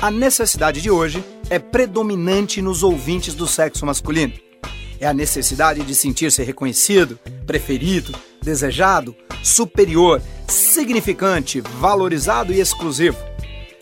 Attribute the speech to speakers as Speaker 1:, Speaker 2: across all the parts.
Speaker 1: A necessidade de hoje é predominante nos ouvintes do sexo masculino. É a necessidade de sentir-se reconhecido, preferido, desejado, superior, significante, valorizado e exclusivo.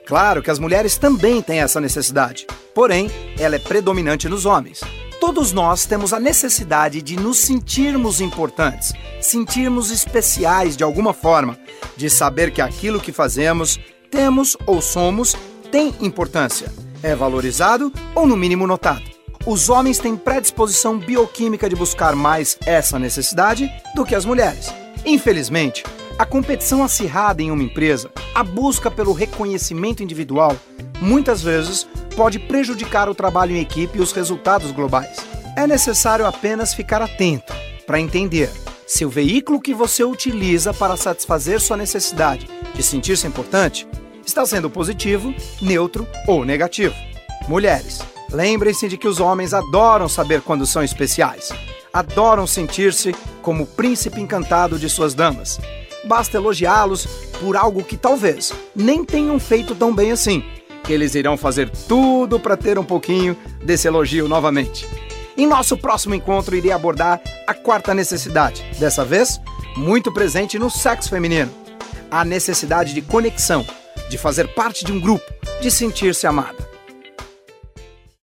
Speaker 1: Claro que as mulheres também têm essa necessidade, porém, ela é predominante nos homens. Todos nós temos a necessidade de nos sentirmos importantes, sentirmos especiais de alguma forma, de saber que aquilo que fazemos, temos ou somos tem importância, é valorizado ou no mínimo notado. Os homens têm predisposição bioquímica de buscar mais essa necessidade do que as mulheres. Infelizmente, a competição acirrada em uma empresa, a busca pelo reconhecimento individual, muitas vezes pode prejudicar o trabalho em equipe e os resultados globais. É necessário apenas ficar atento para entender se o veículo que você utiliza para satisfazer sua necessidade de sentir-se importante está sendo positivo, neutro ou negativo. Mulheres, lembrem-se de que os homens adoram saber quando são especiais. Adoram sentir-se como o príncipe encantado de suas damas. Basta elogiá-los por algo que talvez nem tenham feito tão bem assim que eles irão fazer tudo para ter um pouquinho desse elogio novamente. Em nosso próximo encontro, irei abordar a quarta necessidade, dessa vez muito presente no sexo feminino: a necessidade de conexão, de fazer parte de um grupo, de sentir-se amada.